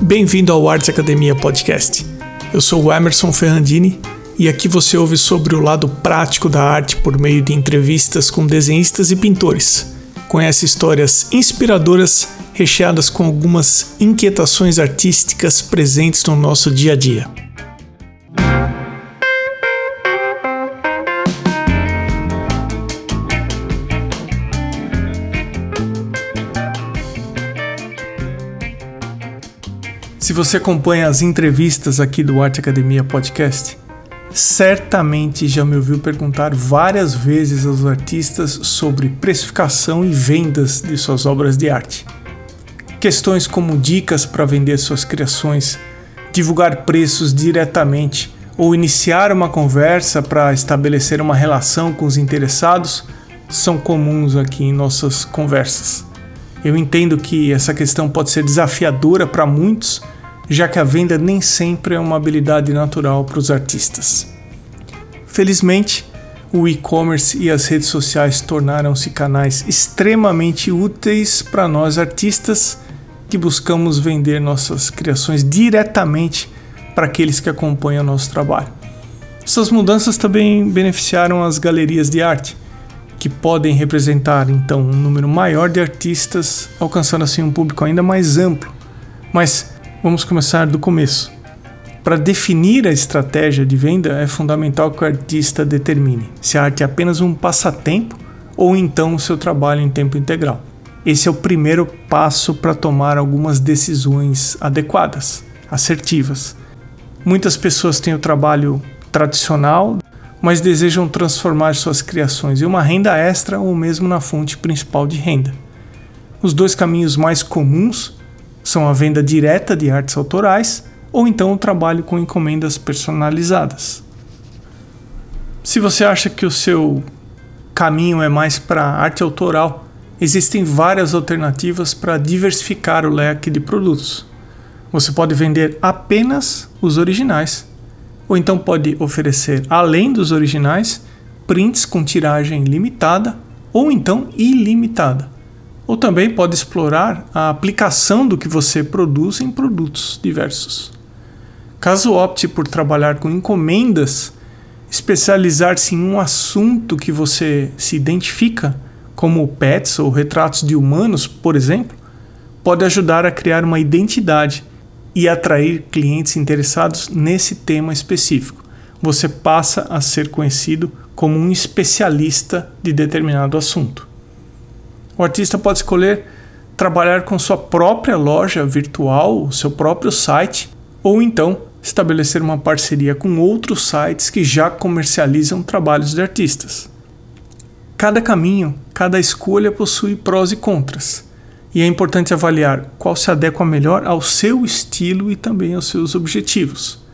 Bem-vindo ao Arts Academia Podcast. Eu sou o Emerson Ferrandini e aqui você ouve sobre o lado prático da arte por meio de entrevistas com desenhistas e pintores. Conhece histórias inspiradoras recheadas com algumas inquietações artísticas presentes no nosso dia a dia. Se você acompanha as entrevistas aqui do Arte Academia Podcast, certamente já me ouviu perguntar várias vezes aos artistas sobre precificação e vendas de suas obras de arte. Questões como dicas para vender suas criações, divulgar preços diretamente ou iniciar uma conversa para estabelecer uma relação com os interessados são comuns aqui em nossas conversas. Eu entendo que essa questão pode ser desafiadora para muitos já que a venda nem sempre é uma habilidade natural para os artistas. Felizmente, o e-commerce e as redes sociais tornaram-se canais extremamente úteis para nós artistas que buscamos vender nossas criações diretamente para aqueles que acompanham nosso trabalho. Essas mudanças também beneficiaram as galerias de arte, que podem representar então um número maior de artistas, alcançando assim um público ainda mais amplo. Mas Vamos começar do começo. Para definir a estratégia de venda, é fundamental que o artista determine se a arte é apenas um passatempo ou então o seu trabalho em tempo integral. Esse é o primeiro passo para tomar algumas decisões adequadas, assertivas. Muitas pessoas têm o trabalho tradicional, mas desejam transformar suas criações em uma renda extra ou mesmo na fonte principal de renda. Os dois caminhos mais comuns são a venda direta de artes autorais ou então o trabalho com encomendas personalizadas. Se você acha que o seu caminho é mais para arte autoral, existem várias alternativas para diversificar o leque de produtos. Você pode vender apenas os originais, ou então pode oferecer, além dos originais, prints com tiragem limitada ou então ilimitada ou também pode explorar a aplicação do que você produz em produtos diversos. Caso opte por trabalhar com encomendas, especializar-se em um assunto que você se identifica, como pets ou retratos de humanos, por exemplo, pode ajudar a criar uma identidade e atrair clientes interessados nesse tema específico. Você passa a ser conhecido como um especialista de determinado assunto. O artista pode escolher trabalhar com sua própria loja virtual, seu próprio site, ou então estabelecer uma parceria com outros sites que já comercializam trabalhos de artistas. Cada caminho, cada escolha possui prós e contras, e é importante avaliar qual se adequa melhor ao seu estilo e também aos seus objetivos.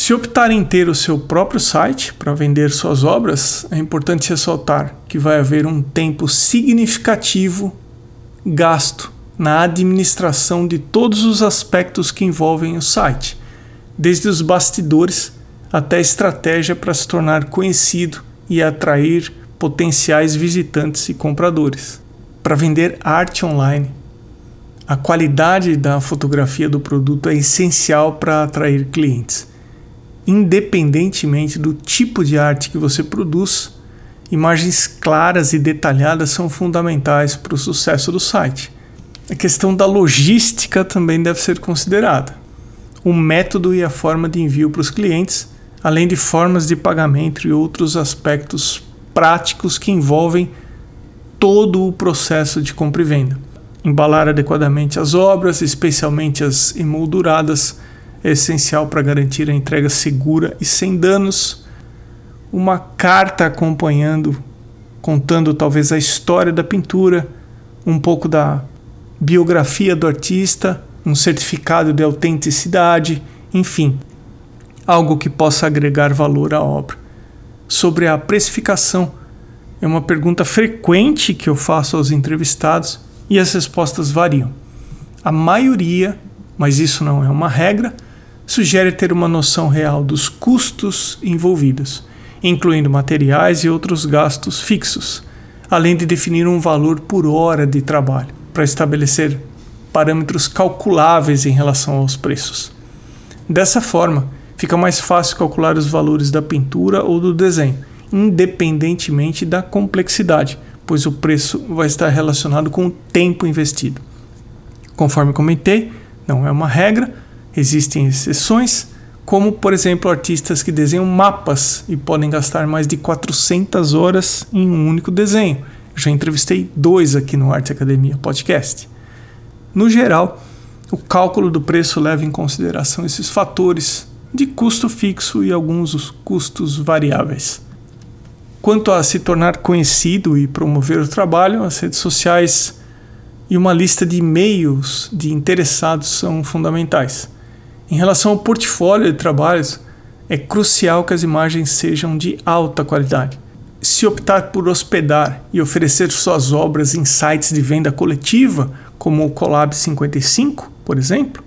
Se optar em ter o seu próprio site para vender suas obras, é importante ressaltar que vai haver um tempo significativo gasto na administração de todos os aspectos que envolvem o site, desde os bastidores até a estratégia para se tornar conhecido e atrair potenciais visitantes e compradores. Para vender arte online, a qualidade da fotografia do produto é essencial para atrair clientes independentemente do tipo de arte que você produz, imagens claras e detalhadas são fundamentais para o sucesso do site. A questão da logística também deve ser considerada. O método e a forma de envio para os clientes, além de formas de pagamento e outros aspectos práticos que envolvem todo o processo de compra e venda. Embalar adequadamente as obras, especialmente as emolduradas, é essencial para garantir a entrega segura e sem danos. Uma carta acompanhando, contando talvez a história da pintura, um pouco da biografia do artista, um certificado de autenticidade, enfim, algo que possa agregar valor à obra. Sobre a precificação, é uma pergunta frequente que eu faço aos entrevistados e as respostas variam. A maioria, mas isso não é uma regra, sugere ter uma noção real dos custos envolvidos, incluindo materiais e outros gastos fixos, além de definir um valor por hora de trabalho, para estabelecer parâmetros calculáveis em relação aos preços. Dessa forma, fica mais fácil calcular os valores da pintura ou do desenho, independentemente da complexidade, pois o preço vai estar relacionado com o tempo investido. Conforme comentei, não é uma regra, existem exceções, como por exemplo artistas que desenham mapas e podem gastar mais de 400 horas em um único desenho. Já entrevistei dois aqui no Arte Academia Podcast. No geral, o cálculo do preço leva em consideração esses fatores de custo fixo e alguns custos variáveis. Quanto a se tornar conhecido e promover o trabalho, as redes sociais e uma lista de e-mails de interessados são fundamentais. Em relação ao portfólio de trabalhos, é crucial que as imagens sejam de alta qualidade. Se optar por hospedar e oferecer suas obras em sites de venda coletiva, como o Collab 55, por exemplo,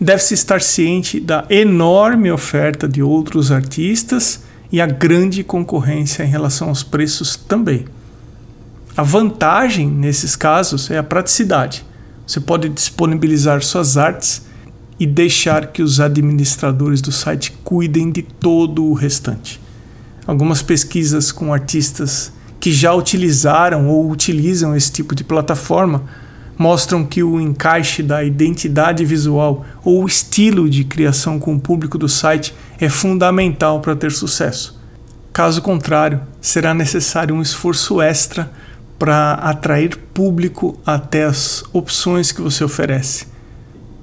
deve-se estar ciente da enorme oferta de outros artistas e a grande concorrência em relação aos preços também. A vantagem nesses casos é a praticidade. Você pode disponibilizar suas artes e deixar que os administradores do site cuidem de todo o restante. Algumas pesquisas com artistas que já utilizaram ou utilizam esse tipo de plataforma mostram que o encaixe da identidade visual ou estilo de criação com o público do site é fundamental para ter sucesso. Caso contrário, será necessário um esforço extra para atrair público até as opções que você oferece.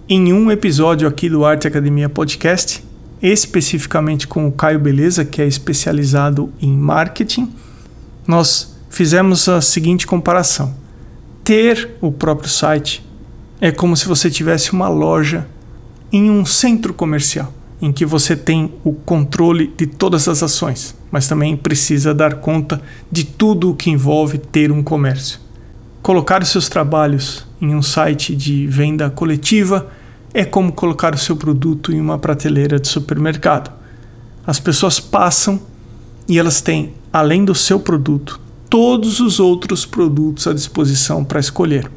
Em um episódio aqui do Arte Academia Podcast, especificamente com o Caio Beleza, que é especializado em marketing, nós fizemos a seguinte comparação ter o próprio site é como se você tivesse uma loja em um centro comercial, em que você tem o controle de todas as ações, mas também precisa dar conta de tudo o que envolve ter um comércio. Colocar os seus trabalhos em um site de venda coletiva é como colocar o seu produto em uma prateleira de supermercado. As pessoas passam e elas têm, além do seu produto, todos os outros produtos à disposição para escolher.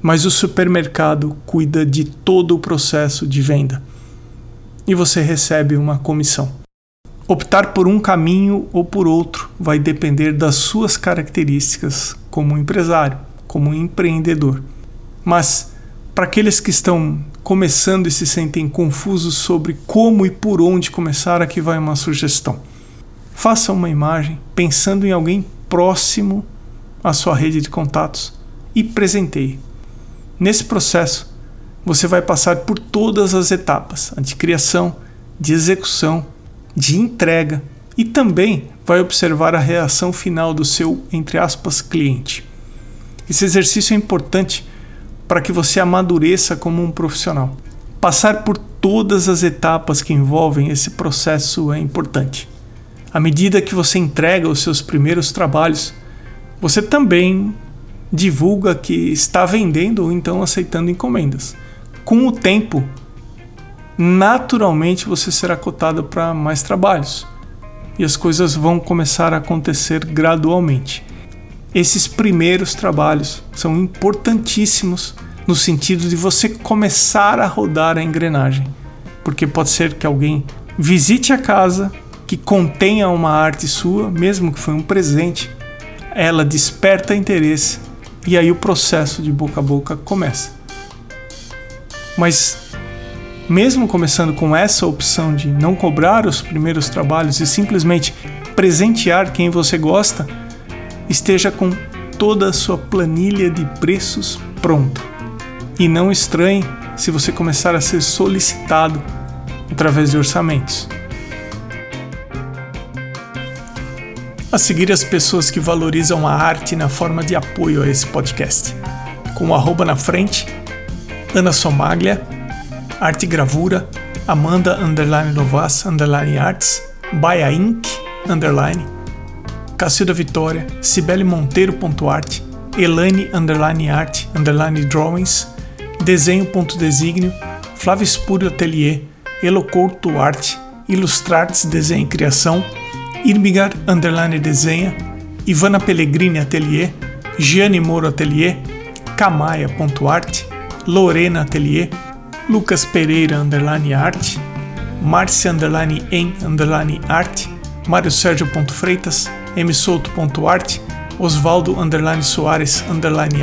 Mas o supermercado cuida de todo o processo de venda e você recebe uma comissão. Optar por um caminho ou por outro vai depender das suas características como empresário, como empreendedor. Mas para aqueles que estão começando e se sentem confusos sobre como e por onde começar, aqui vai uma sugestão. Faça uma imagem pensando em alguém próximo à sua rede de contatos e presenteie. Nesse processo, você vai passar por todas as etapas: a de criação, de execução, de entrega e também vai observar a reação final do seu, entre aspas, cliente. Esse exercício é importante para que você amadureça como um profissional. Passar por todas as etapas que envolvem esse processo é importante. À medida que você entrega os seus primeiros trabalhos, você também divulga que está vendendo ou então aceitando encomendas. Com o tempo, naturalmente você será cotado para mais trabalhos e as coisas vão começar a acontecer gradualmente. Esses primeiros trabalhos são importantíssimos no sentido de você começar a rodar a engrenagem, porque pode ser que alguém visite a casa que contenha uma arte sua, mesmo que foi um presente, ela desperta interesse e aí o processo de boca a boca começa. Mas mesmo começando com essa opção de não cobrar os primeiros trabalhos e simplesmente presentear quem você gosta, esteja com toda a sua planilha de preços pronta. E não estranhe se você começar a ser solicitado através de orçamentos. A seguir as pessoas que valorizam a arte na forma de apoio a esse podcast. Com o arroba na frente, Ana Somaglia, Arte Gravura, Amanda Underline Novas Underline Arts, Baia Inc. Underline, Cacilda Vitória, Cibele Monteiro.art, Elaine Underline Art Underline Drawings, Desenho.designio, Flávio Espúrio Atelier, Elocouto Arte, Ilustrartes Desenho e Criação, Irmigar Underline Desenha, Ivana Pellegrini Atelier, Gianni Moro Atelier, Camaia.art, Lorena Atelier, Lucas Pereira underline arte, Marcia underline em underline arte, Mário Sérgio Freitas, msouto.arte, Osvaldo underline Soares underline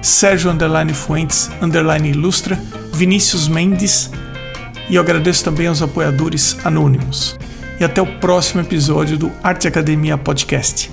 Sérgio underline Fuentes underline ilustra, Vinícius Mendes e eu agradeço também aos apoiadores anônimos. E até o próximo episódio do Arte Academia Podcast.